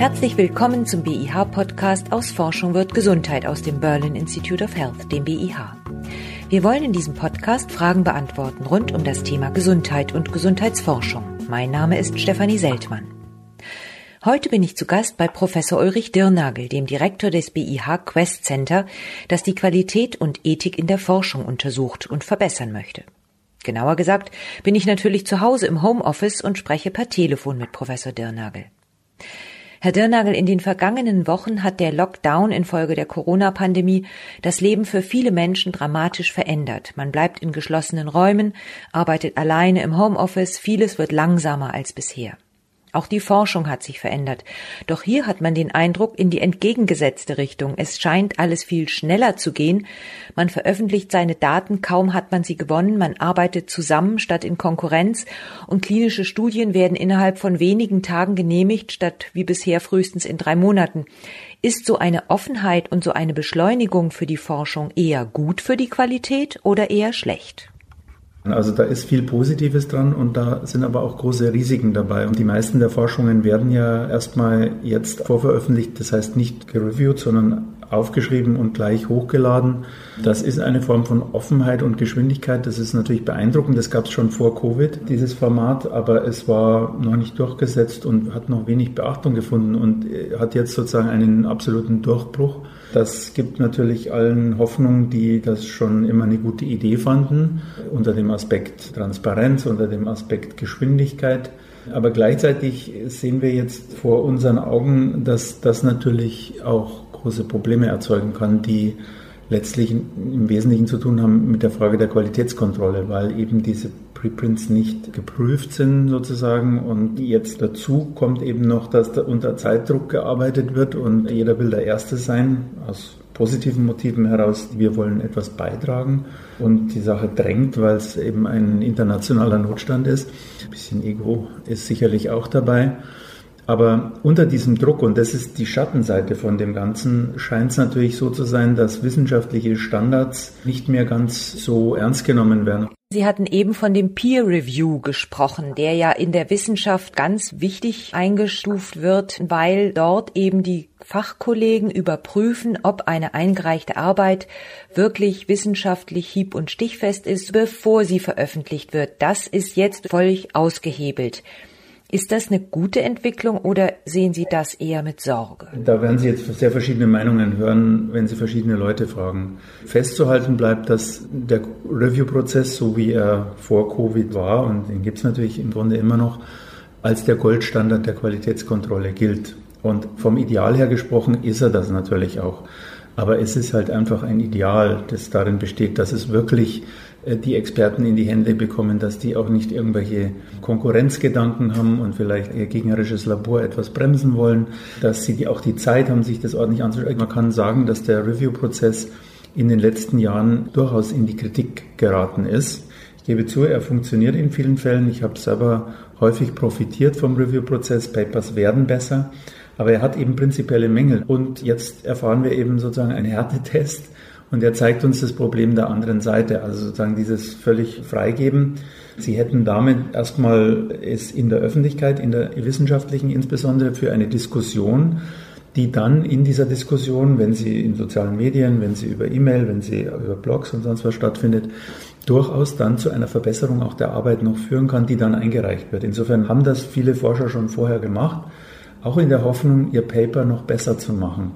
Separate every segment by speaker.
Speaker 1: Herzlich willkommen zum BIH-Podcast aus Forschung wird Gesundheit aus dem Berlin Institute of Health, dem BIH. Wir wollen in diesem Podcast Fragen beantworten rund um das Thema Gesundheit und Gesundheitsforschung. Mein Name ist Stefanie Seltmann. Heute bin ich zu Gast bei Professor Ulrich Dirnagel, dem Direktor des BIH Quest Center, das die Qualität und Ethik in der Forschung untersucht und verbessern möchte. Genauer gesagt bin ich natürlich zu Hause im Homeoffice und spreche per Telefon mit Professor Dirnagel. Herr Dirnagel, in den vergangenen Wochen hat der Lockdown infolge der Corona-Pandemie das Leben für viele Menschen dramatisch verändert. Man bleibt in geschlossenen Räumen, arbeitet alleine im Homeoffice, vieles wird langsamer als bisher. Auch die Forschung hat sich verändert. Doch hier hat man den Eindruck in die entgegengesetzte Richtung. Es scheint alles viel schneller zu gehen. Man veröffentlicht seine Daten, kaum hat man sie gewonnen. Man arbeitet zusammen statt in Konkurrenz. Und klinische Studien werden innerhalb von wenigen Tagen genehmigt, statt wie bisher frühestens in drei Monaten. Ist so eine Offenheit und so eine Beschleunigung für die Forschung eher gut für die Qualität oder eher schlecht?
Speaker 2: Also da ist viel Positives dran und da sind aber auch große Risiken dabei. Und die meisten der Forschungen werden ja erstmal jetzt vorveröffentlicht, das heißt nicht gereviewt, sondern aufgeschrieben und gleich hochgeladen. Das ist eine Form von Offenheit und Geschwindigkeit. Das ist natürlich beeindruckend. Das gab es schon vor Covid, dieses Format, aber es war noch nicht durchgesetzt und hat noch wenig Beachtung gefunden und hat jetzt sozusagen einen absoluten Durchbruch. Das gibt natürlich allen Hoffnung, die das schon immer eine gute Idee fanden, unter dem Aspekt Transparenz, unter dem Aspekt Geschwindigkeit. Aber gleichzeitig sehen wir jetzt vor unseren Augen, dass das natürlich auch große Probleme erzeugen kann, die letztlich im Wesentlichen zu tun haben mit der Frage der Qualitätskontrolle, weil eben diese Preprints nicht geprüft sind sozusagen und jetzt dazu kommt eben noch, dass da unter Zeitdruck gearbeitet wird und jeder will der Erste sein, aus positiven Motiven heraus, wir wollen etwas beitragen und die Sache drängt, weil es eben ein internationaler Notstand ist. Ein bisschen Ego ist sicherlich auch dabei. Aber unter diesem Druck, und das ist die Schattenseite von dem Ganzen, scheint es natürlich so zu sein, dass wissenschaftliche Standards nicht mehr ganz so ernst genommen werden.
Speaker 1: Sie hatten eben von dem Peer Review gesprochen, der ja in der Wissenschaft ganz wichtig eingestuft wird, weil dort eben die Fachkollegen überprüfen, ob eine eingereichte Arbeit wirklich wissenschaftlich hieb- und stichfest ist, bevor sie veröffentlicht wird. Das ist jetzt völlig ausgehebelt. Ist das eine gute Entwicklung oder sehen Sie das eher mit Sorge?
Speaker 2: Da werden Sie jetzt sehr verschiedene Meinungen hören, wenn Sie verschiedene Leute fragen. Festzuhalten bleibt, dass der Review-Prozess, so wie er vor Covid war, und den gibt es natürlich im Grunde immer noch, als der Goldstandard der Qualitätskontrolle gilt. Und vom Ideal her gesprochen ist er das natürlich auch. Aber es ist halt einfach ein Ideal, das darin besteht, dass es wirklich die Experten in die Hände bekommen, dass die auch nicht irgendwelche Konkurrenzgedanken haben und vielleicht ihr gegnerisches Labor etwas bremsen wollen, dass sie auch die Zeit haben, sich das ordentlich anzuschauen. Man kann sagen, dass der Review-Prozess in den letzten Jahren durchaus in die Kritik geraten ist. Ich gebe zu, er funktioniert in vielen Fällen. Ich habe selber häufig profitiert vom Review-Prozess. Papers werden besser. Aber er hat eben prinzipielle Mängel. Und jetzt erfahren wir eben sozusagen einen Härtetest und er zeigt uns das Problem der anderen Seite, also sozusagen dieses völlig Freigeben. Sie hätten damit erstmal es in der Öffentlichkeit, in der wissenschaftlichen insbesondere für eine Diskussion, die dann in dieser Diskussion, wenn sie in sozialen Medien, wenn sie über E-Mail, wenn sie über Blogs und sonst was stattfindet, durchaus dann zu einer Verbesserung auch der Arbeit noch führen kann, die dann eingereicht wird. Insofern haben das viele Forscher schon vorher gemacht, auch in der Hoffnung, ihr Paper noch besser zu machen.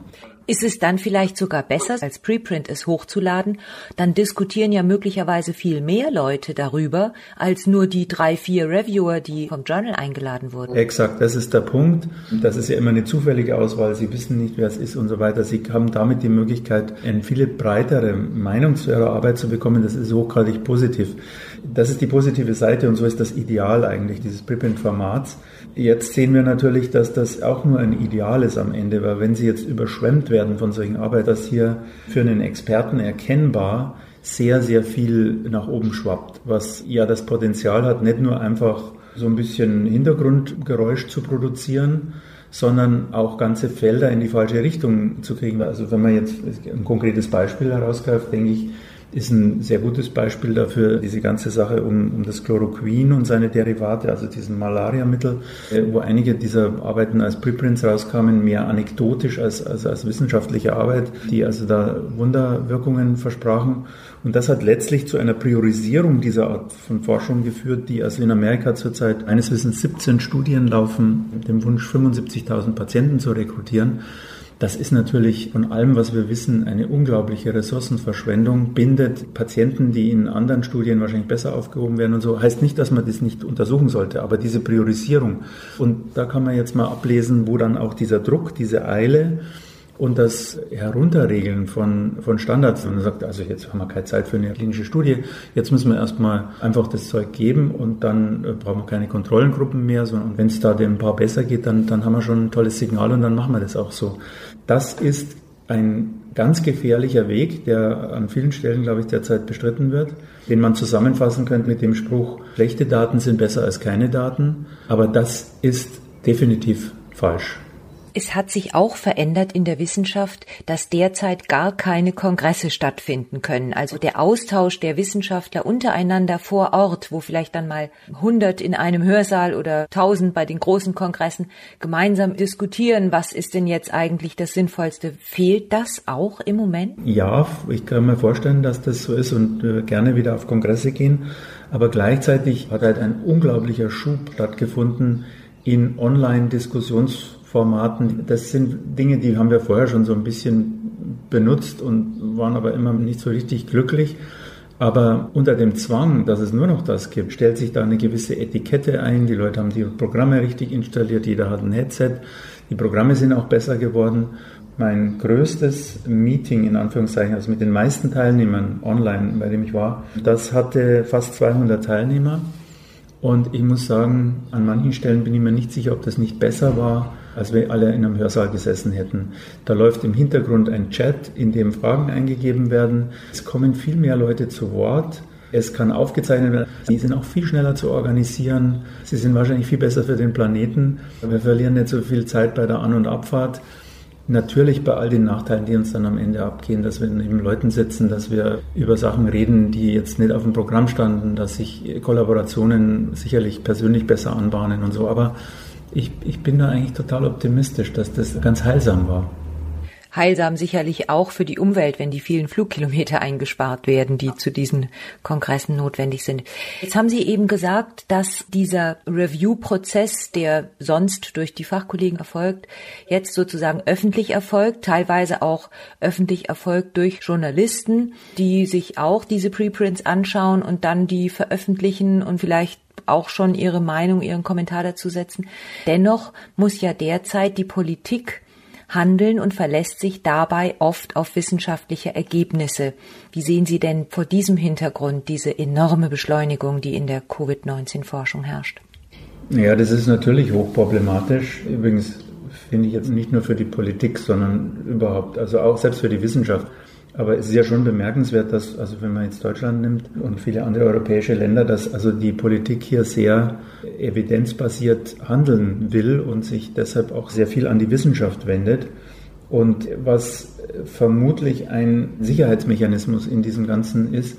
Speaker 1: Ist es dann vielleicht sogar besser, als Preprint es hochzuladen? Dann diskutieren ja möglicherweise viel mehr Leute darüber, als nur die drei, vier Reviewer, die vom Journal eingeladen wurden.
Speaker 2: Exakt, das ist der Punkt. Das ist ja immer eine zufällige Auswahl. Sie wissen nicht, wer es ist und so weiter. Sie haben damit die Möglichkeit, eine viel breitere Meinung zu ihrer Arbeit zu bekommen. Das ist hochgradig positiv. Das ist die positive Seite und so ist das Ideal eigentlich dieses Preprint-Formats. Jetzt sehen wir natürlich, dass das auch nur ein Ideal ist am Ende, weil wenn Sie jetzt überschwemmt werden von solchen Arbeiten, dass hier für einen Experten erkennbar sehr, sehr viel nach oben schwappt, was ja das Potenzial hat, nicht nur einfach so ein bisschen Hintergrundgeräusch zu produzieren, sondern auch ganze Felder in die falsche Richtung zu kriegen. Also wenn man jetzt ein konkretes Beispiel herausgreift, denke ich, ist ein sehr gutes Beispiel dafür, diese ganze Sache um, um das Chloroquin und seine Derivate, also diesen Malariamittel, äh, wo einige dieser Arbeiten als Preprints rauskamen, mehr anekdotisch als, als, als wissenschaftliche Arbeit, die also da Wunderwirkungen versprachen. Und das hat letztlich zu einer Priorisierung dieser Art von Forschung geführt, die also in Amerika zurzeit eines Wissens 17 Studien laufen, mit dem Wunsch 75.000 Patienten zu rekrutieren. Das ist natürlich von allem, was wir wissen, eine unglaubliche Ressourcenverschwendung, bindet Patienten, die in anderen Studien wahrscheinlich besser aufgehoben werden und so. Heißt nicht, dass man das nicht untersuchen sollte, aber diese Priorisierung. Und da kann man jetzt mal ablesen, wo dann auch dieser Druck, diese Eile, und das Herunterregeln von, von Standards. Und man sagt, also jetzt haben wir keine Zeit für eine klinische Studie, jetzt müssen wir erstmal einfach das Zeug geben und dann äh, brauchen wir keine Kontrollengruppen mehr, sondern wenn es da dem Paar besser geht, dann, dann haben wir schon ein tolles Signal und dann machen wir das auch so. Das ist ein ganz gefährlicher Weg, der an vielen Stellen, glaube ich, derzeit bestritten wird, den man zusammenfassen könnte mit dem Spruch, schlechte Daten sind besser als keine Daten, aber das ist definitiv falsch.
Speaker 1: Es hat sich auch verändert in der Wissenschaft, dass derzeit gar keine Kongresse stattfinden können. Also der Austausch der Wissenschaftler untereinander vor Ort, wo vielleicht dann mal 100 in einem Hörsaal oder 1000 bei den großen Kongressen gemeinsam diskutieren, was ist denn jetzt eigentlich das Sinnvollste. Fehlt das auch im Moment?
Speaker 2: Ja, ich kann mir vorstellen, dass das so ist und gerne wieder auf Kongresse gehen. Aber gleichzeitig hat halt ein unglaublicher Schub stattgefunden in Online-Diskussions Formaten. Das sind Dinge, die haben wir vorher schon so ein bisschen benutzt und waren aber immer nicht so richtig glücklich. Aber unter dem Zwang, dass es nur noch das gibt, stellt sich da eine gewisse Etikette ein. Die Leute haben die Programme richtig installiert, jeder hat ein Headset. Die Programme sind auch besser geworden. Mein größtes Meeting in Anführungszeichen, also mit den meisten Teilnehmern online, bei dem ich war, das hatte fast 200 Teilnehmer. Und ich muss sagen, an manchen Stellen bin ich mir nicht sicher, ob das nicht besser war, als wir alle in einem Hörsaal gesessen hätten. Da läuft im Hintergrund ein Chat, in dem Fragen eingegeben werden. Es kommen viel mehr Leute zu Wort. Es kann aufgezeichnet werden. Sie sind auch viel schneller zu organisieren. Sie sind wahrscheinlich viel besser für den Planeten. Wir verlieren nicht so viel Zeit bei der An- und Abfahrt. Natürlich bei all den Nachteilen, die uns dann am Ende abgehen, dass wir neben Leuten sitzen, dass wir über Sachen reden, die jetzt nicht auf dem Programm standen, dass sich Kollaborationen sicherlich persönlich besser anbahnen und so. Aber ich, ich bin da eigentlich total optimistisch, dass das ganz heilsam war.
Speaker 1: Heilsam sicherlich auch für die Umwelt, wenn die vielen Flugkilometer eingespart werden, die zu diesen Kongressen notwendig sind. Jetzt haben Sie eben gesagt, dass dieser Review-Prozess, der sonst durch die Fachkollegen erfolgt, jetzt sozusagen öffentlich erfolgt, teilweise auch öffentlich erfolgt durch Journalisten, die sich auch diese Preprints anschauen und dann die veröffentlichen und vielleicht auch schon ihre Meinung, ihren Kommentar dazu setzen. Dennoch muss ja derzeit die Politik handeln und verlässt sich dabei oft auf wissenschaftliche Ergebnisse. Wie sehen Sie denn vor diesem Hintergrund diese enorme Beschleunigung, die in der Covid-19-Forschung herrscht?
Speaker 2: Ja, das ist natürlich hochproblematisch. Übrigens finde ich jetzt nicht nur für die Politik, sondern überhaupt, also auch selbst für die Wissenschaft. Aber es ist ja schon bemerkenswert, dass, also wenn man jetzt Deutschland nimmt und viele andere europäische Länder, dass also die Politik hier sehr evidenzbasiert handeln will und sich deshalb auch sehr viel an die Wissenschaft wendet. Und was vermutlich ein Sicherheitsmechanismus in diesem Ganzen ist,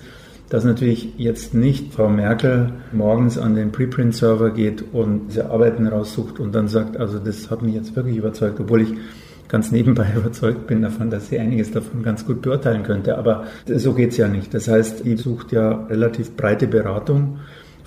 Speaker 2: dass natürlich jetzt nicht Frau Merkel morgens an den Preprint-Server geht und diese Arbeiten raussucht und dann sagt, also das hat mich jetzt wirklich überzeugt, obwohl ich ganz nebenbei überzeugt bin davon, dass sie einiges davon ganz gut beurteilen könnte. Aber so geht's ja nicht. Das heißt, die sucht ja relativ breite Beratung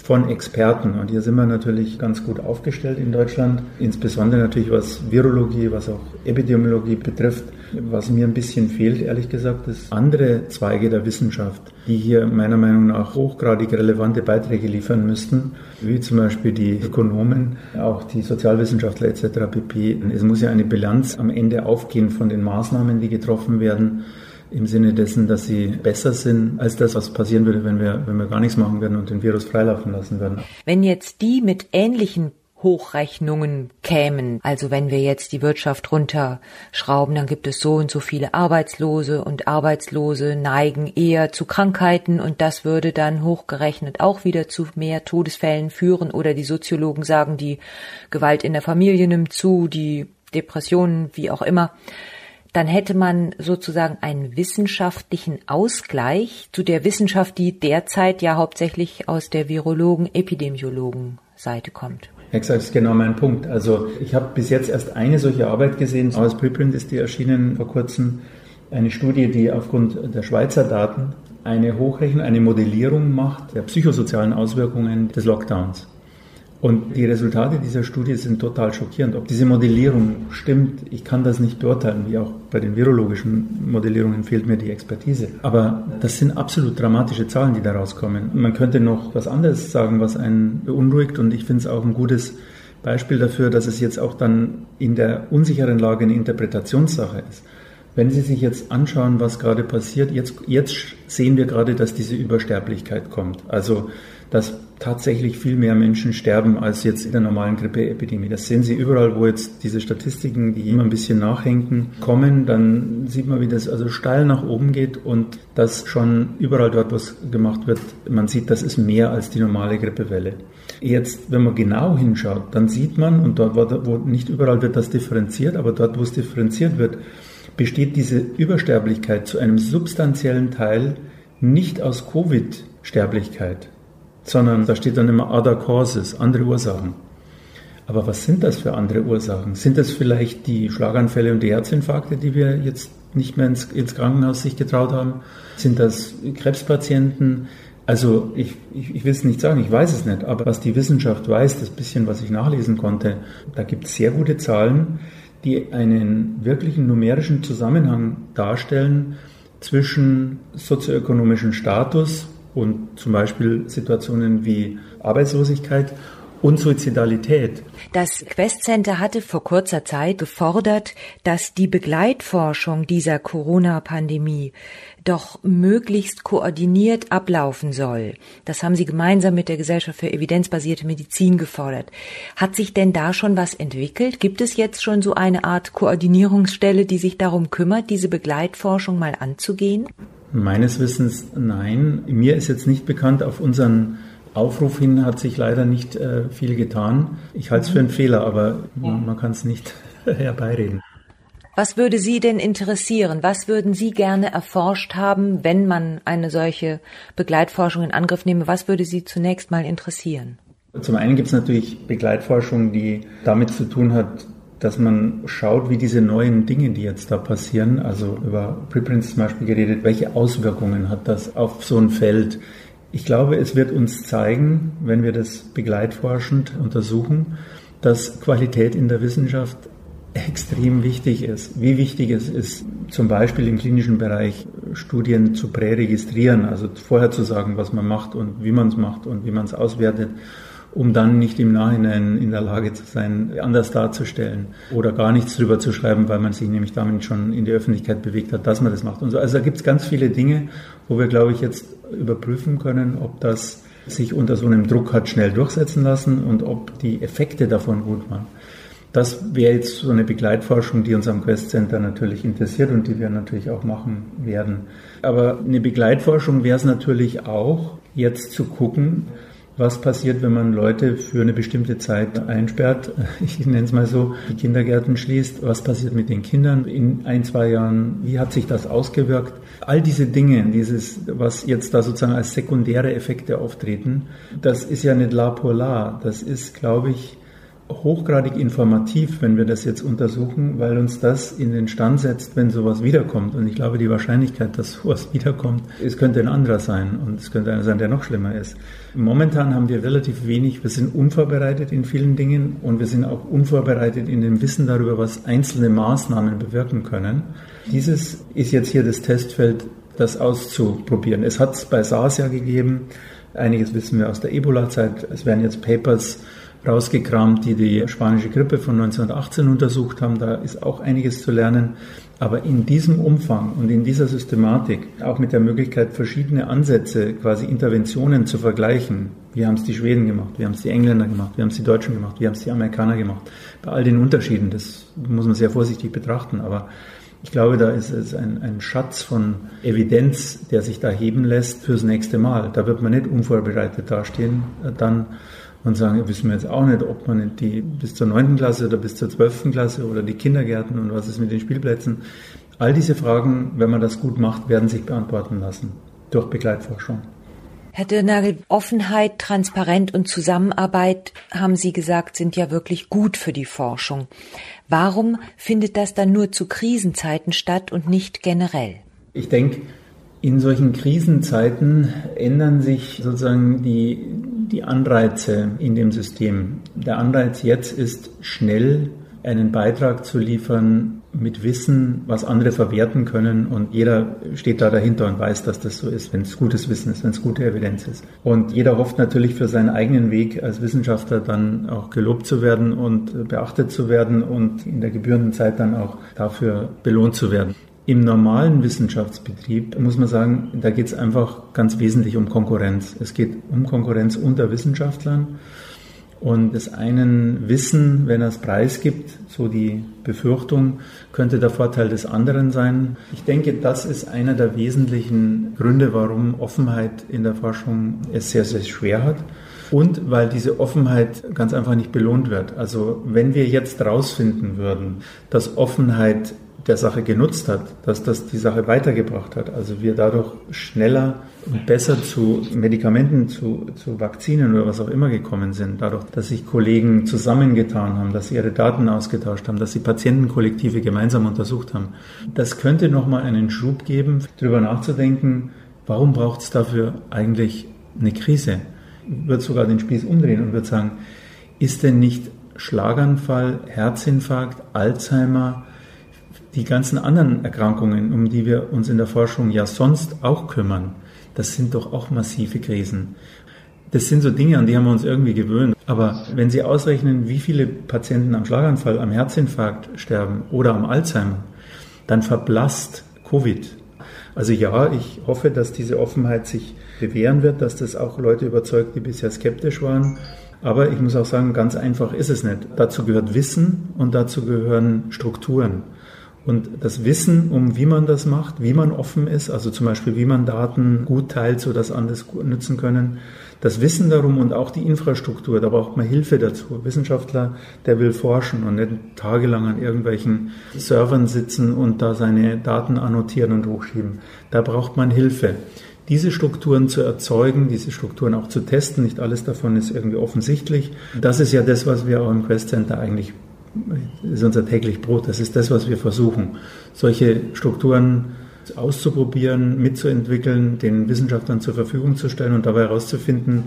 Speaker 2: von Experten. Und hier sind wir natürlich ganz gut aufgestellt in Deutschland, insbesondere natürlich was Virologie, was auch Epidemiologie betrifft. Was mir ein bisschen fehlt, ehrlich gesagt, ist andere Zweige der Wissenschaft, die hier meiner Meinung nach hochgradig relevante Beiträge liefern müssten, wie zum Beispiel die Ökonomen, auch die Sozialwissenschaftler etc. pp. Es muss ja eine Bilanz am Ende aufgehen von den Maßnahmen, die getroffen werden im Sinne dessen, dass sie besser sind als das, was passieren würde, wenn wir, wenn wir gar nichts machen würden und den Virus freilaufen lassen würden.
Speaker 1: Wenn jetzt die mit ähnlichen Hochrechnungen kämen. Also wenn wir jetzt die Wirtschaft runterschrauben, dann gibt es so und so viele Arbeitslose und Arbeitslose neigen eher zu Krankheiten und das würde dann hochgerechnet auch wieder zu mehr Todesfällen führen oder die Soziologen sagen, die Gewalt in der Familie nimmt zu, die Depressionen, wie auch immer dann hätte man sozusagen einen wissenschaftlichen Ausgleich zu der Wissenschaft, die derzeit ja hauptsächlich aus der Virologen, Epidemiologen Seite kommt.
Speaker 2: Exakt, ist genau mein Punkt. Also ich habe bis jetzt erst eine solche Arbeit gesehen. Aus Preprint ist die erschienen vor kurzem. Eine Studie, die aufgrund der Schweizer Daten eine Hochrechnung, eine Modellierung macht der psychosozialen Auswirkungen des Lockdowns. Und die Resultate dieser Studie sind total schockierend. Ob diese Modellierung stimmt, ich kann das nicht beurteilen, wie auch bei den virologischen Modellierungen fehlt mir die Expertise. Aber das sind absolut dramatische Zahlen, die da rauskommen. Man könnte noch was anderes sagen, was einen beunruhigt und ich finde es auch ein gutes Beispiel dafür, dass es jetzt auch dann in der unsicheren Lage eine Interpretationssache ist. Wenn Sie sich jetzt anschauen, was gerade passiert, jetzt, jetzt sehen wir gerade, dass diese Übersterblichkeit kommt. Also, dass tatsächlich viel mehr Menschen sterben als jetzt in der normalen Grippeepidemie. Das sehen Sie überall, wo jetzt diese Statistiken, die immer ein bisschen nachhängen, kommen. Dann sieht man, wie das also steil nach oben geht und dass schon überall dort, was gemacht wird, man sieht, das ist mehr als die normale Grippewelle. Jetzt, wenn man genau hinschaut, dann sieht man, und dort, wo nicht überall wird das differenziert, aber dort, wo es differenziert wird, besteht diese Übersterblichkeit zu einem substanziellen Teil nicht aus Covid-Sterblichkeit, sondern da steht dann immer other causes, andere Ursachen. Aber was sind das für andere Ursachen? Sind das vielleicht die Schlaganfälle und die Herzinfarkte, die wir jetzt nicht mehr ins, ins Krankenhaus sich getraut haben? Sind das Krebspatienten? Also ich, ich, ich will es nicht sagen, ich weiß es nicht, aber was die Wissenschaft weiß, das bisschen, was ich nachlesen konnte, da gibt es sehr gute Zahlen, die einen wirklichen numerischen Zusammenhang darstellen zwischen sozioökonomischen Status und zum Beispiel Situationen wie Arbeitslosigkeit und Suizidalität.
Speaker 1: Das Quest Center hatte vor kurzer Zeit gefordert, dass die Begleitforschung dieser Corona-Pandemie doch möglichst koordiniert ablaufen soll. Das haben Sie gemeinsam mit der Gesellschaft für evidenzbasierte Medizin gefordert. Hat sich denn da schon was entwickelt? Gibt es jetzt schon so eine Art Koordinierungsstelle, die sich darum kümmert, diese Begleitforschung mal anzugehen?
Speaker 2: Meines Wissens nein. Mir ist jetzt nicht bekannt, auf unseren Aufruf hin hat sich leider nicht äh, viel getan. Ich halte es für einen Fehler, aber man, man kann es nicht herbeireden.
Speaker 1: Was würde Sie denn interessieren? Was würden Sie gerne erforscht haben, wenn man eine solche Begleitforschung in Angriff nehme? Was würde Sie zunächst mal interessieren?
Speaker 2: Zum einen gibt es natürlich Begleitforschung, die damit zu tun hat, dass man schaut, wie diese neuen Dinge, die jetzt da passieren, also über Preprints zum Beispiel geredet, welche Auswirkungen hat das auf so ein Feld? Ich glaube, es wird uns zeigen, wenn wir das begleitforschend untersuchen, dass Qualität in der Wissenschaft extrem wichtig ist. Wie wichtig es ist, zum Beispiel im klinischen Bereich Studien zu präregistrieren, also vorher zu sagen, was man macht und wie man es macht und wie man es auswertet, um dann nicht im Nachhinein in der Lage zu sein, anders darzustellen oder gar nichts drüber zu schreiben, weil man sich nämlich damit schon in die Öffentlichkeit bewegt hat, dass man das macht. Und so. Also da gibt es ganz viele Dinge, wo wir, glaube ich, jetzt überprüfen können, ob das sich unter so einem Druck hat schnell durchsetzen lassen und ob die Effekte davon gut waren. Das wäre jetzt so eine Begleitforschung, die uns am Quest Center natürlich interessiert und die wir natürlich auch machen werden. Aber eine Begleitforschung wäre es natürlich auch, jetzt zu gucken, was passiert, wenn man Leute für eine bestimmte Zeit einsperrt, ich nenne es mal so, die Kindergärten schließt, was passiert mit den Kindern? In ein, zwei Jahren, wie hat sich das ausgewirkt? All diese Dinge, dieses, was jetzt da sozusagen als sekundäre Effekte auftreten, das ist ja nicht la pour la, das ist, glaube ich, hochgradig informativ, wenn wir das jetzt untersuchen, weil uns das in den Stand setzt, wenn sowas wiederkommt. Und ich glaube, die Wahrscheinlichkeit, dass sowas wiederkommt, es könnte ein anderer sein und es könnte einer sein, der noch schlimmer ist. Momentan haben wir relativ wenig, wir sind unvorbereitet in vielen Dingen und wir sind auch unvorbereitet in dem Wissen darüber, was einzelne Maßnahmen bewirken können. Dieses ist jetzt hier das Testfeld, das auszuprobieren. Es hat es bei SARS ja gegeben, einiges wissen wir aus der Ebola-Zeit, es werden jetzt Papers rausgekramt, die die spanische Grippe von 1918 untersucht haben. Da ist auch einiges zu lernen. Aber in diesem Umfang und in dieser Systematik, auch mit der Möglichkeit, verschiedene Ansätze, quasi Interventionen zu vergleichen. Wie haben es die Schweden gemacht? Wie haben es die Engländer gemacht? Wie haben es die Deutschen gemacht? Wie haben es die Amerikaner gemacht? Bei all den Unterschieden, das muss man sehr vorsichtig betrachten. Aber ich glaube, da ist es ein, ein Schatz von Evidenz, der sich da heben lässt fürs nächste Mal. Da wird man nicht unvorbereitet dastehen dann und sagen, wissen wir jetzt auch nicht, ob man die bis zur 9. Klasse oder bis zur 12. Klasse oder die Kindergärten und was ist mit den Spielplätzen. All diese Fragen, wenn man das gut macht, werden sich beantworten lassen durch Begleitforschung.
Speaker 1: Herr Dirnagel, Offenheit, Transparenz und Zusammenarbeit, haben Sie gesagt, sind ja wirklich gut für die Forschung. Warum findet das dann nur zu Krisenzeiten statt und nicht generell?
Speaker 2: Ich denke, in solchen Krisenzeiten ändern sich sozusagen die, die Anreize in dem System. Der Anreiz jetzt ist schnell einen Beitrag zu liefern mit Wissen, was andere verwerten können und jeder steht da dahinter und weiß, dass das so ist, wenn es gutes Wissen ist, wenn es gute Evidenz ist. Und jeder hofft natürlich für seinen eigenen Weg als Wissenschaftler dann auch gelobt zu werden und beachtet zu werden und in der gebührenden Zeit dann auch dafür belohnt zu werden. Im normalen Wissenschaftsbetrieb muss man sagen, da geht es einfach ganz wesentlich um Konkurrenz. Es geht um Konkurrenz unter Wissenschaftlern und das einen Wissen, wenn er es preisgibt, so die Befürchtung, könnte der Vorteil des anderen sein. Ich denke, das ist einer der wesentlichen Gründe, warum Offenheit in der Forschung es sehr, sehr schwer hat. Und weil diese Offenheit ganz einfach nicht belohnt wird. Also wenn wir jetzt rausfinden würden, dass Offenheit der Sache genutzt hat, dass das die Sache weitergebracht hat. Also wir dadurch schneller und besser zu Medikamenten, zu, zu Vakzinen oder was auch immer gekommen sind, dadurch, dass sich Kollegen zusammengetan haben, dass sie ihre Daten ausgetauscht haben, dass sie Patientenkollektive gemeinsam untersucht haben. Das könnte nochmal einen Schub geben, darüber nachzudenken, warum braucht es dafür eigentlich eine Krise? Ich würde sogar den Spieß umdrehen und würde sagen, ist denn nicht Schlaganfall, Herzinfarkt, Alzheimer, die ganzen anderen Erkrankungen, um die wir uns in der Forschung ja sonst auch kümmern, das sind doch auch massive Krisen. Das sind so Dinge, an die haben wir uns irgendwie gewöhnt. Aber wenn Sie ausrechnen, wie viele Patienten am Schlaganfall, am Herzinfarkt sterben oder am Alzheimer, dann verblasst Covid. Also ja, ich hoffe, dass diese Offenheit sich bewähren wird, dass das auch Leute überzeugt, die bisher skeptisch waren. Aber ich muss auch sagen, ganz einfach ist es nicht. Dazu gehört Wissen und dazu gehören Strukturen. Und das Wissen um, wie man das macht, wie man offen ist, also zum Beispiel, wie man Daten gut teilt, sodass andere nutzen können, das Wissen darum und auch die Infrastruktur, da braucht man Hilfe dazu. Wissenschaftler, der will forschen und nicht tagelang an irgendwelchen Servern sitzen und da seine Daten annotieren und hochschieben. Da braucht man Hilfe. Diese Strukturen zu erzeugen, diese Strukturen auch zu testen, nicht alles davon ist irgendwie offensichtlich. Das ist ja das, was wir auch im Quest Center eigentlich ist unser täglich Brot. Das ist das, was wir versuchen. Solche Strukturen auszuprobieren, mitzuentwickeln, den Wissenschaftlern zur Verfügung zu stellen und dabei herauszufinden,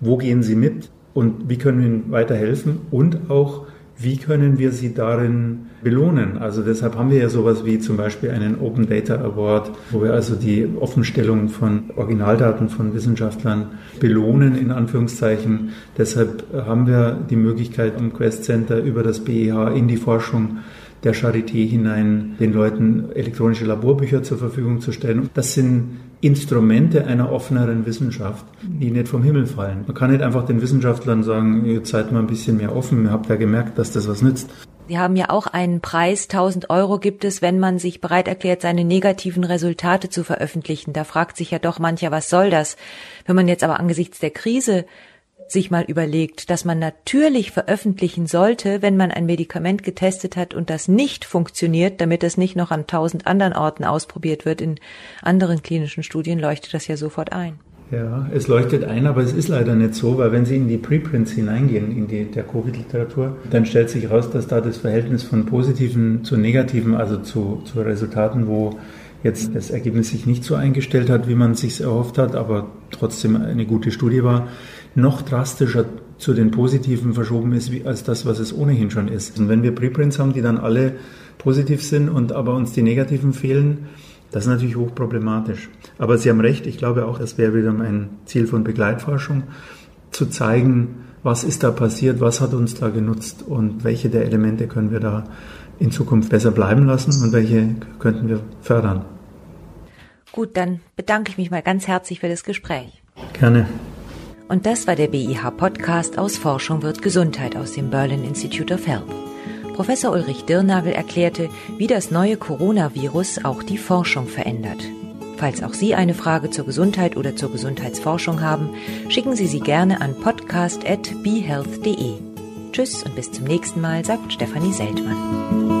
Speaker 2: wo gehen sie mit und wie können wir ihnen weiterhelfen und auch wie können wir sie darin belohnen? Also deshalb haben wir ja sowas wie zum Beispiel einen Open Data Award, wo wir also die Offenstellung von Originaldaten von Wissenschaftlern belohnen, in Anführungszeichen. Deshalb haben wir die Möglichkeit am Quest Center über das BEH in die Forschung der Charité hinein den Leuten elektronische Laborbücher zur Verfügung zu stellen. Das sind Instrumente einer offeneren Wissenschaft, die nicht vom Himmel fallen. Man kann nicht einfach den Wissenschaftlern sagen, ihr seid mal ein bisschen mehr offen, ihr habt ja gemerkt, dass das was nützt.
Speaker 1: Sie haben ja auch einen Preis, 1000 Euro gibt es, wenn man sich bereit erklärt, seine negativen Resultate zu veröffentlichen. Da fragt sich ja doch mancher, was soll das? Wenn man jetzt aber angesichts der Krise sich mal überlegt, dass man natürlich veröffentlichen sollte, wenn man ein Medikament getestet hat und das nicht funktioniert, damit es nicht noch an tausend anderen Orten ausprobiert wird in anderen klinischen Studien, leuchtet das ja sofort ein.
Speaker 2: Ja, es leuchtet ein, aber es ist leider nicht so, weil wenn Sie in die Preprints hineingehen, in die, der Covid-Literatur, dann stellt sich heraus, dass da das Verhältnis von positiven zu negativen, also zu, zu Resultaten, wo jetzt das Ergebnis sich nicht so eingestellt hat, wie man es sich erhofft hat, aber trotzdem eine gute Studie war, noch drastischer zu den positiven verschoben ist, als das, was es ohnehin schon ist. Und wenn wir Preprints haben, die dann alle positiv sind und aber uns die negativen fehlen, das ist natürlich hochproblematisch. Aber Sie haben recht, ich glaube auch, das wäre wieder ein Ziel von Begleitforschung, zu zeigen, was ist da passiert, was hat uns da genutzt und welche der Elemente können wir da in Zukunft besser bleiben lassen und welche könnten wir fördern.
Speaker 1: Gut, dann bedanke ich mich mal ganz herzlich für das Gespräch.
Speaker 2: Gerne.
Speaker 1: Und das war der BIH Podcast aus Forschung wird Gesundheit aus dem Berlin Institute of Health. Professor Ulrich Dirnagel erklärte, wie das neue Coronavirus auch die Forschung verändert. Falls auch Sie eine Frage zur Gesundheit oder zur Gesundheitsforschung haben, schicken Sie sie gerne an podcast.behealth.de. Tschüss und bis zum nächsten Mal, sagt Stefanie Seltmann.